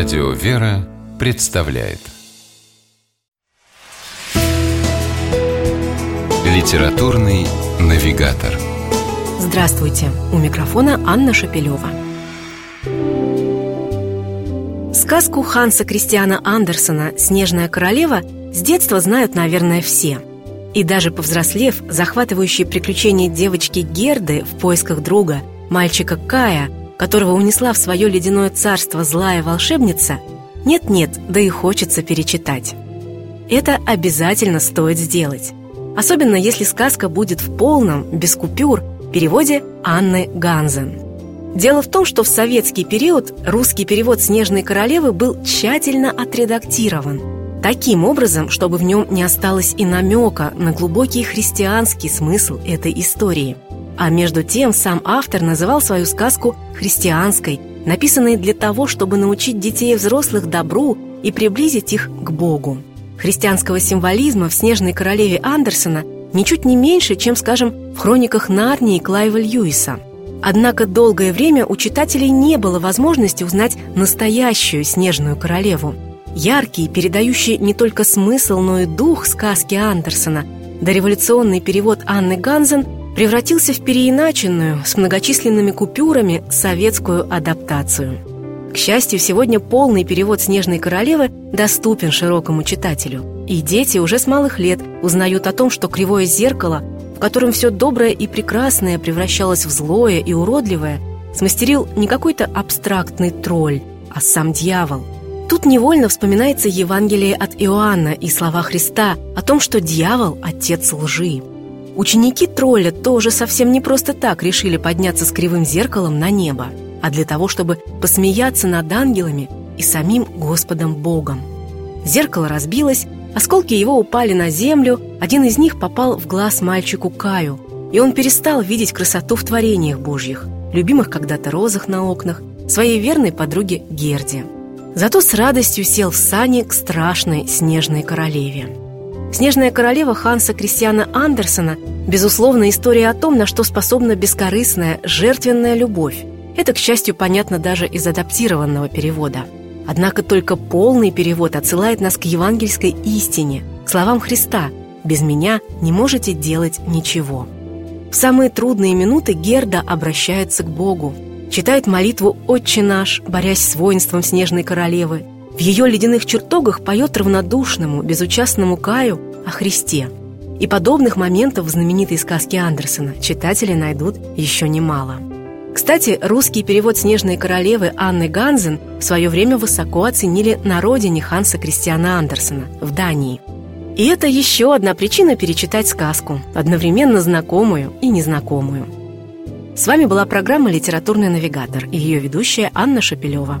Радио «Вера» представляет Литературный навигатор Здравствуйте! У микрофона Анна Шапилева. Сказку Ханса Кристиана Андерсона «Снежная королева» с детства знают, наверное, все. И даже повзрослев, захватывающие приключения девочки Герды в поисках друга, мальчика Кая, которого унесла в свое ледяное царство злая волшебница, нет-нет, да и хочется перечитать. Это обязательно стоит сделать. Особенно если сказка будет в полном, без купюр, переводе Анны Ганзен. Дело в том, что в советский период русский перевод «Снежной королевы» был тщательно отредактирован, таким образом, чтобы в нем не осталось и намека на глубокий христианский смысл этой истории. А между тем сам автор называл свою сказку христианской, написанной для того, чтобы научить детей и взрослых добру и приблизить их к Богу. Христианского символизма в «Снежной королеве» Андерсона ничуть не меньше, чем, скажем, в хрониках Нарнии Клайва Льюиса. Однако долгое время у читателей не было возможности узнать настоящую снежную королеву. Яркий, передающий не только смысл, но и дух сказки Андерсона, дореволюционный перевод Анны Ганзен превратился в переиначенную с многочисленными купюрами советскую адаптацию. К счастью, сегодня полный перевод «Снежной королевы» доступен широкому читателю. И дети уже с малых лет узнают о том, что кривое зеркало, в котором все доброе и прекрасное превращалось в злое и уродливое, смастерил не какой-то абстрактный тролль, а сам дьявол. Тут невольно вспоминается Евангелие от Иоанна и слова Христа о том, что дьявол – отец лжи. Ученики тролля тоже совсем не просто так решили подняться с кривым зеркалом на небо, а для того, чтобы посмеяться над ангелами и самим Господом Богом. Зеркало разбилось, Осколки его упали на землю, один из них попал в глаз мальчику Каю, и он перестал видеть красоту в творениях Божьих, любимых когда-то розах на окнах, своей верной подруге Герде. Зато с радостью сел в сани к страшной снежной королеве. «Снежная королева» Ханса Кристиана Андерсона – безусловно, история о том, на что способна бескорыстная, жертвенная любовь. Это, к счастью, понятно даже из адаптированного перевода – Однако только полный перевод отсылает нас к евангельской истине, к словам Христа «Без меня не можете делать ничего». В самые трудные минуты Герда обращается к Богу, читает молитву «Отче наш», борясь с воинством снежной королевы. В ее ледяных чертогах поет равнодушному, безучастному Каю о Христе. И подобных моментов в знаменитой сказке Андерсона читатели найдут еще немало. Кстати, русский перевод «Снежной королевы» Анны Ганзен в свое время высоко оценили на родине Ханса Кристиана Андерсена в Дании. И это еще одна причина перечитать сказку, одновременно знакомую и незнакомую. С вами была программа «Литературный навигатор» и ее ведущая Анна Шапилева.